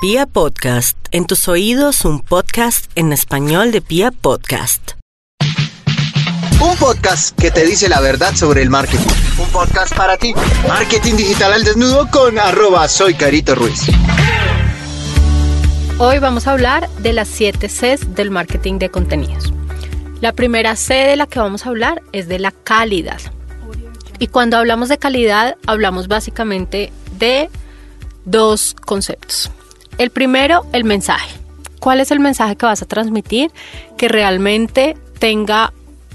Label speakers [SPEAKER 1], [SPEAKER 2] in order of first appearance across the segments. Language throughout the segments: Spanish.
[SPEAKER 1] Pia Podcast, en tus oídos un podcast en español de Pia Podcast.
[SPEAKER 2] Un podcast que te dice la verdad sobre el marketing. Un podcast para ti. Marketing digital al desnudo con arroba soy Carito Ruiz.
[SPEAKER 3] Hoy vamos a hablar de las 7 Cs del marketing de contenidos. La primera C de la que vamos a hablar es de la calidad. Y cuando hablamos de calidad, hablamos básicamente de dos conceptos. El primero, el mensaje. ¿Cuál es el mensaje que vas a transmitir que realmente tenga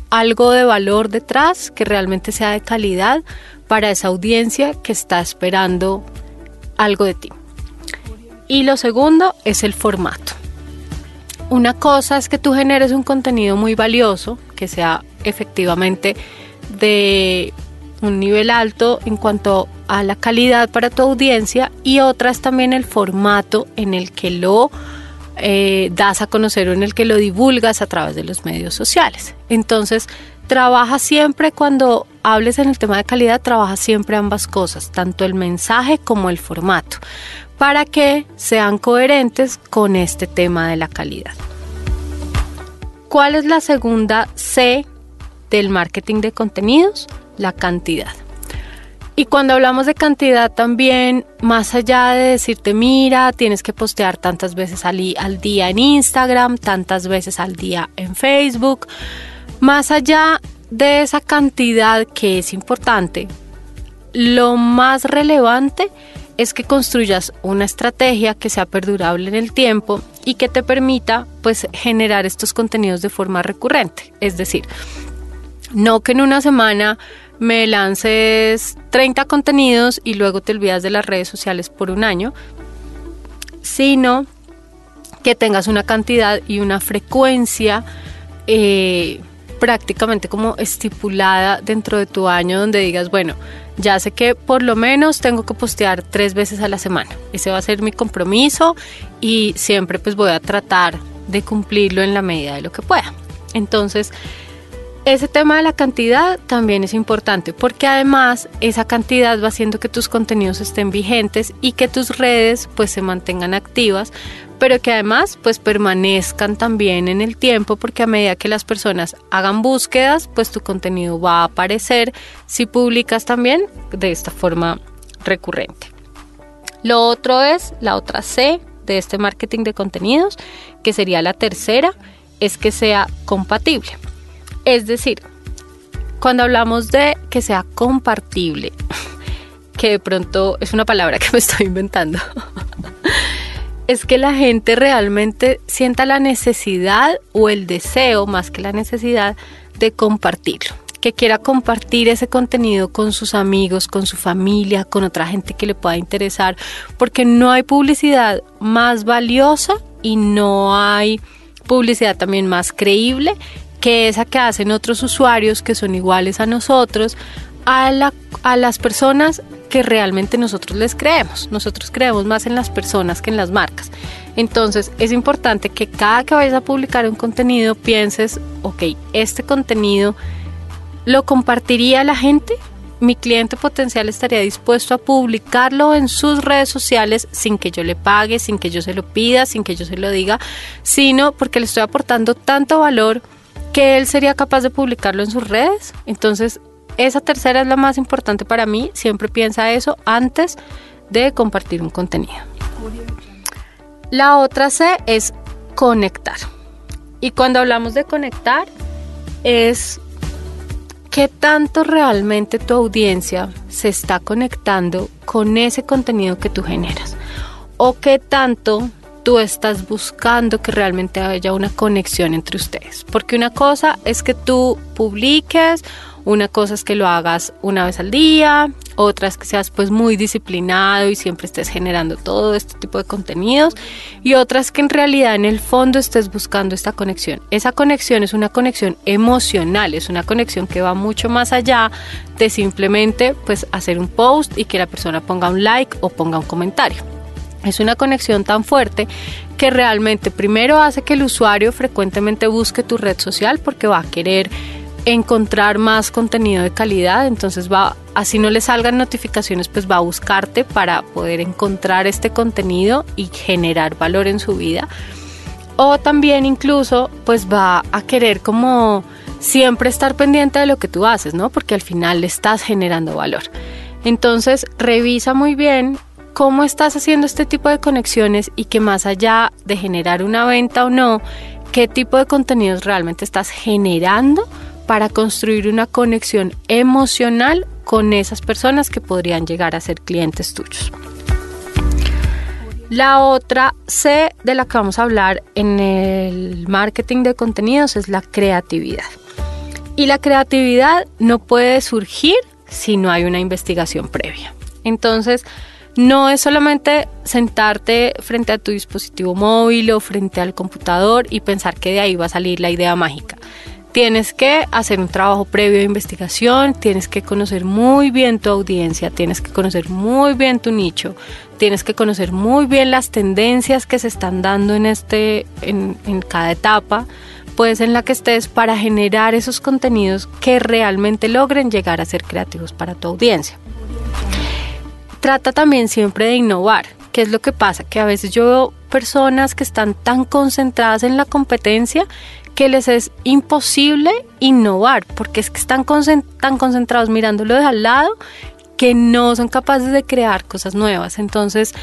[SPEAKER 3] algo de valor detrás, que realmente sea de calidad para esa audiencia que está esperando algo de ti? Y lo segundo es el formato. Una cosa es que tú generes un contenido muy valioso, que sea efectivamente de un nivel alto en cuanto a la calidad para tu audiencia y otra es también el formato en el que lo eh, das a conocer o en el que lo divulgas a través de los medios sociales. Entonces, trabaja siempre cuando hables en el tema de calidad, trabaja siempre ambas cosas, tanto el mensaje como el formato, para que sean coherentes con este tema de la calidad. ¿Cuál es la segunda C del marketing de contenidos? La cantidad. Y cuando hablamos de cantidad también, más allá de decirte, mira, tienes que postear tantas veces al, día en Instagram, tantas veces al día en Facebook, más allá de esa cantidad que es importante, lo más relevante es que construyas una estrategia que sea perdurable en el tiempo y que te permita pues generar estos contenidos de forma recurrente. Es decir, no que en una semana me lances 30 contenidos y luego te olvidas de las redes sociales por un año, sino que tengas una cantidad y una frecuencia eh, prácticamente como estipulada dentro de tu año donde digas, bueno, ya sé que por lo menos tengo que postear tres veces a la semana. Ese va a ser mi compromiso y siempre pues voy a tratar de cumplirlo en la medida de lo que pueda. Entonces, ese tema de la cantidad también es importante porque además esa cantidad va haciendo que tus contenidos estén vigentes y que tus redes pues se mantengan activas, pero que además pues permanezcan también en el tiempo porque a medida que las personas hagan búsquedas pues tu contenido va a aparecer si publicas también de esta forma recurrente. Lo otro es la otra C de este marketing de contenidos, que sería la tercera, es que sea compatible. Es decir, cuando hablamos de que sea compartible, que de pronto es una palabra que me estoy inventando, es que la gente realmente sienta la necesidad o el deseo, más que la necesidad, de compartirlo. Que quiera compartir ese contenido con sus amigos, con su familia, con otra gente que le pueda interesar, porque no hay publicidad más valiosa y no hay publicidad también más creíble que esa que hacen otros usuarios que son iguales a nosotros, a, la, a las personas que realmente nosotros les creemos. Nosotros creemos más en las personas que en las marcas. Entonces es importante que cada que vayas a publicar un contenido pienses, ok, este contenido lo compartiría la gente. Mi cliente potencial estaría dispuesto a publicarlo en sus redes sociales sin que yo le pague, sin que yo se lo pida, sin que yo se lo diga, sino porque le estoy aportando tanto valor que él sería capaz de publicarlo en sus redes. Entonces, esa tercera es la más importante para mí. Siempre piensa eso antes de compartir un contenido. La otra C es conectar. Y cuando hablamos de conectar, es qué tanto realmente tu audiencia se está conectando con ese contenido que tú generas. O qué tanto tú estás buscando que realmente haya una conexión entre ustedes. Porque una cosa es que tú publiques, una cosa es que lo hagas una vez al día, otra es que seas pues muy disciplinado y siempre estés generando todo este tipo de contenidos y otra es que en realidad en el fondo estés buscando esta conexión. Esa conexión es una conexión emocional, es una conexión que va mucho más allá de simplemente pues hacer un post y que la persona ponga un like o ponga un comentario. Es una conexión tan fuerte que realmente primero hace que el usuario frecuentemente busque tu red social porque va a querer encontrar más contenido de calidad, entonces va, así no le salgan notificaciones, pues va a buscarte para poder encontrar este contenido y generar valor en su vida. O también incluso pues va a querer como siempre estar pendiente de lo que tú haces, ¿no? Porque al final le estás generando valor. Entonces, revisa muy bien cómo estás haciendo este tipo de conexiones y que más allá de generar una venta o no, qué tipo de contenidos realmente estás generando para construir una conexión emocional con esas personas que podrían llegar a ser clientes tuyos. La otra C de la que vamos a hablar en el marketing de contenidos es la creatividad. Y la creatividad no puede surgir si no hay una investigación previa. Entonces, no es solamente sentarte frente a tu dispositivo móvil o frente al computador y pensar que de ahí va a salir la idea mágica. Tienes que hacer un trabajo previo de investigación, tienes que conocer muy bien tu audiencia, tienes que conocer muy bien tu nicho, tienes que conocer muy bien las tendencias que se están dando en, este, en, en cada etapa pues en la que estés para generar esos contenidos que realmente logren llegar a ser creativos para tu audiencia. Trata también siempre de innovar. ¿Qué es lo que pasa? Que a veces yo veo personas que están tan concentradas en la competencia que les es imposible innovar, porque es que están tan concentrados mirándolo de al lado que no son capaces de crear cosas nuevas. Entonces,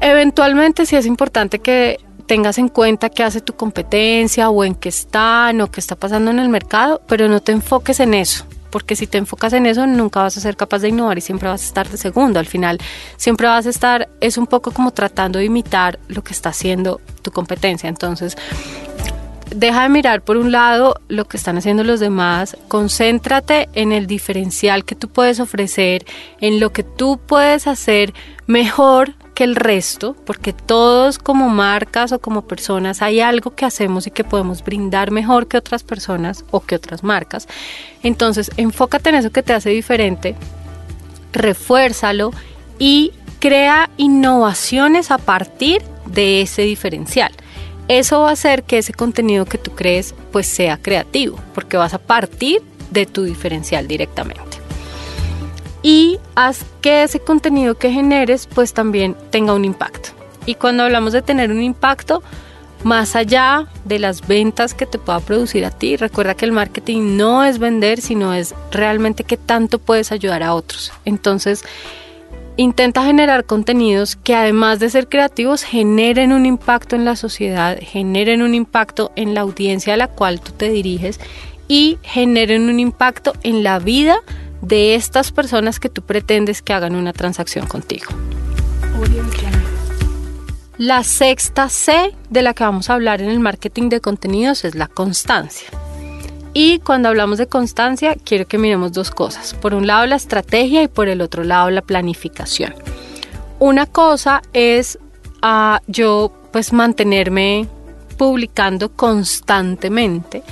[SPEAKER 3] eventualmente sí es importante que tengas en cuenta qué hace tu competencia o en qué están o qué está pasando en el mercado, pero no te enfoques en eso porque si te enfocas en eso nunca vas a ser capaz de innovar y siempre vas a estar de segundo. Al final siempre vas a estar, es un poco como tratando de imitar lo que está haciendo tu competencia. Entonces, deja de mirar por un lado lo que están haciendo los demás, concéntrate en el diferencial que tú puedes ofrecer, en lo que tú puedes hacer mejor que el resto, porque todos como marcas o como personas hay algo que hacemos y que podemos brindar mejor que otras personas o que otras marcas. Entonces, enfócate en eso que te hace diferente, refuérzalo y crea innovaciones a partir de ese diferencial. Eso va a hacer que ese contenido que tú crees pues sea creativo, porque vas a partir de tu diferencial directamente y haz que ese contenido que generes pues también tenga un impacto. Y cuando hablamos de tener un impacto, más allá de las ventas que te pueda producir a ti, recuerda que el marketing no es vender, sino es realmente qué tanto puedes ayudar a otros. Entonces, intenta generar contenidos que además de ser creativos, generen un impacto en la sociedad, generen un impacto en la audiencia a la cual tú te diriges y generen un impacto en la vida de estas personas que tú pretendes que hagan una transacción contigo. La sexta C de la que vamos a hablar en el marketing de contenidos es la constancia. Y cuando hablamos de constancia, quiero que miremos dos cosas. Por un lado la estrategia y por el otro lado la planificación. Una cosa es ah, yo pues mantenerme publicando constantemente,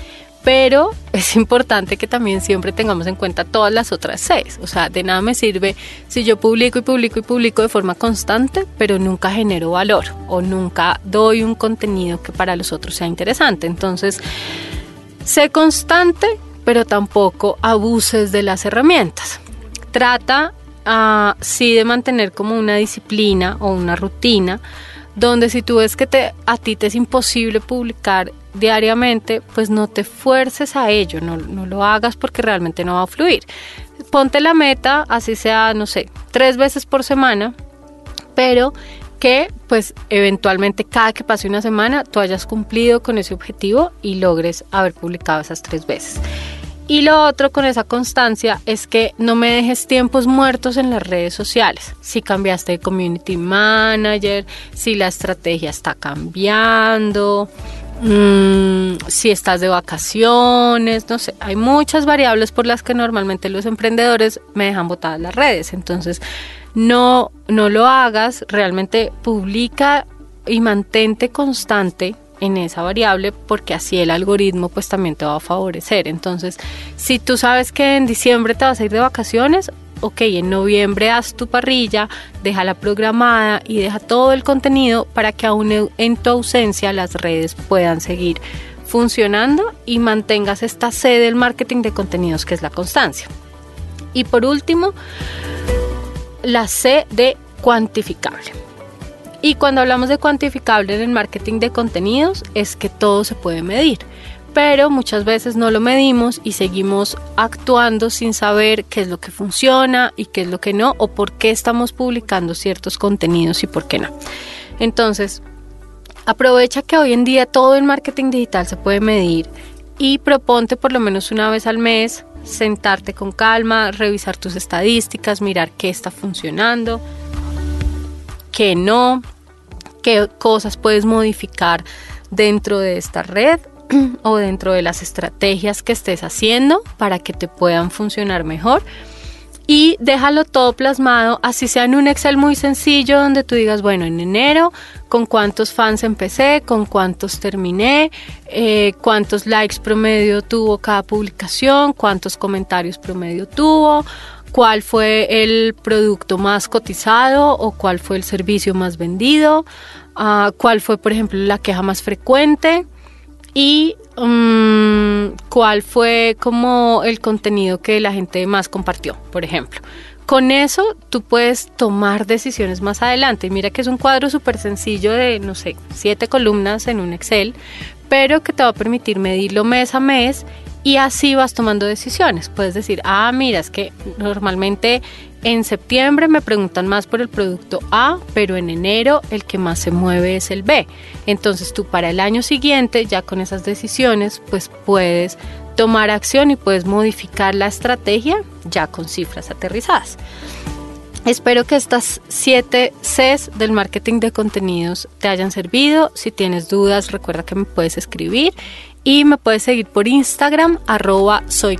[SPEAKER 3] pero es importante que también siempre tengamos en cuenta todas las otras seis. O sea, de nada me sirve si yo publico y publico y publico de forma constante, pero nunca genero valor o nunca doy un contenido que para los otros sea interesante. Entonces, sé constante, pero tampoco abuses de las herramientas. Trata uh, de mantener como una disciplina o una rutina donde si tú ves que te, a ti te es imposible publicar diariamente, pues no te fuerces a ello, no, lo hagas porque realmente no va a fluir. Ponte la meta, así sea, no sé, tres veces por semana, pero que pues eventualmente cada que pase una semana tú hayas cumplido con ese objetivo y logres haber publicado esas tres veces. Y lo otro con esa constancia es que no me dejes tiempos muertos en las redes sociales. Si cambiaste de community manager, si la estrategia está cambiando, Mm, si estás de vacaciones, no sé, hay muchas variables por las que normalmente los emprendedores me dejan botadas las redes. Entonces, no, no lo hagas, realmente publica y mantente constante en esa variable porque así el algoritmo pues también te va a favorecer. Entonces, si tú sabes que en diciembre te vas a ir de vacaciones, ok, en noviembre haz tu parrilla, déjala programada y deja todo el contenido para que aún en tu ausencia las redes puedan seguir funcionando y mantengas esta C del marketing de contenidos que es la constancia. Y por último, la C de cuantificable. Y cuando hablamos de cuantificable en el marketing de contenidos es que todo se puede medir pero muchas veces no lo medimos y seguimos actuando sin saber qué es lo que funciona y qué es lo que no o por qué estamos publicando ciertos contenidos y por qué no. Entonces, aprovecha que hoy en día todo el marketing digital se puede medir y proponte por lo menos una vez al mes sentarte con calma, revisar tus estadísticas, mirar qué está funcionando, qué no, qué cosas puedes modificar dentro de esta red o dentro de las estrategias que estés haciendo para que te puedan funcionar mejor. Y déjalo todo plasmado, así sea en un Excel muy sencillo donde tú digas, bueno, en enero, con cuántos fans empecé, con cuántos terminé, eh, cuántos likes promedio tuvo cada publicación, cuántos comentarios promedio tuvo, cuál fue el producto más cotizado o cuál fue el servicio más vendido, ah, cuál fue, por ejemplo, la queja más frecuente y um, cuál fue como el contenido que la gente más compartió, por ejemplo. Con eso tú puedes tomar decisiones más adelante. Mira que es un cuadro súper sencillo de, no sé, siete columnas en un Excel, pero que te va a permitir medirlo mes a mes y así vas tomando decisiones. Puedes decir, ah, mira, es que normalmente en septiembre me preguntan más por el producto A, pero en enero el que más se mueve es el B. Entonces tú para el año siguiente, ya con esas decisiones, pues puedes tomar acción y puedes modificar la estrategia ya con cifras aterrizadas. Espero que estas 7 Cs del marketing de contenidos te hayan servido. Si tienes dudas, recuerda que me puedes escribir y me puedes seguir por Instagram, arroba soy.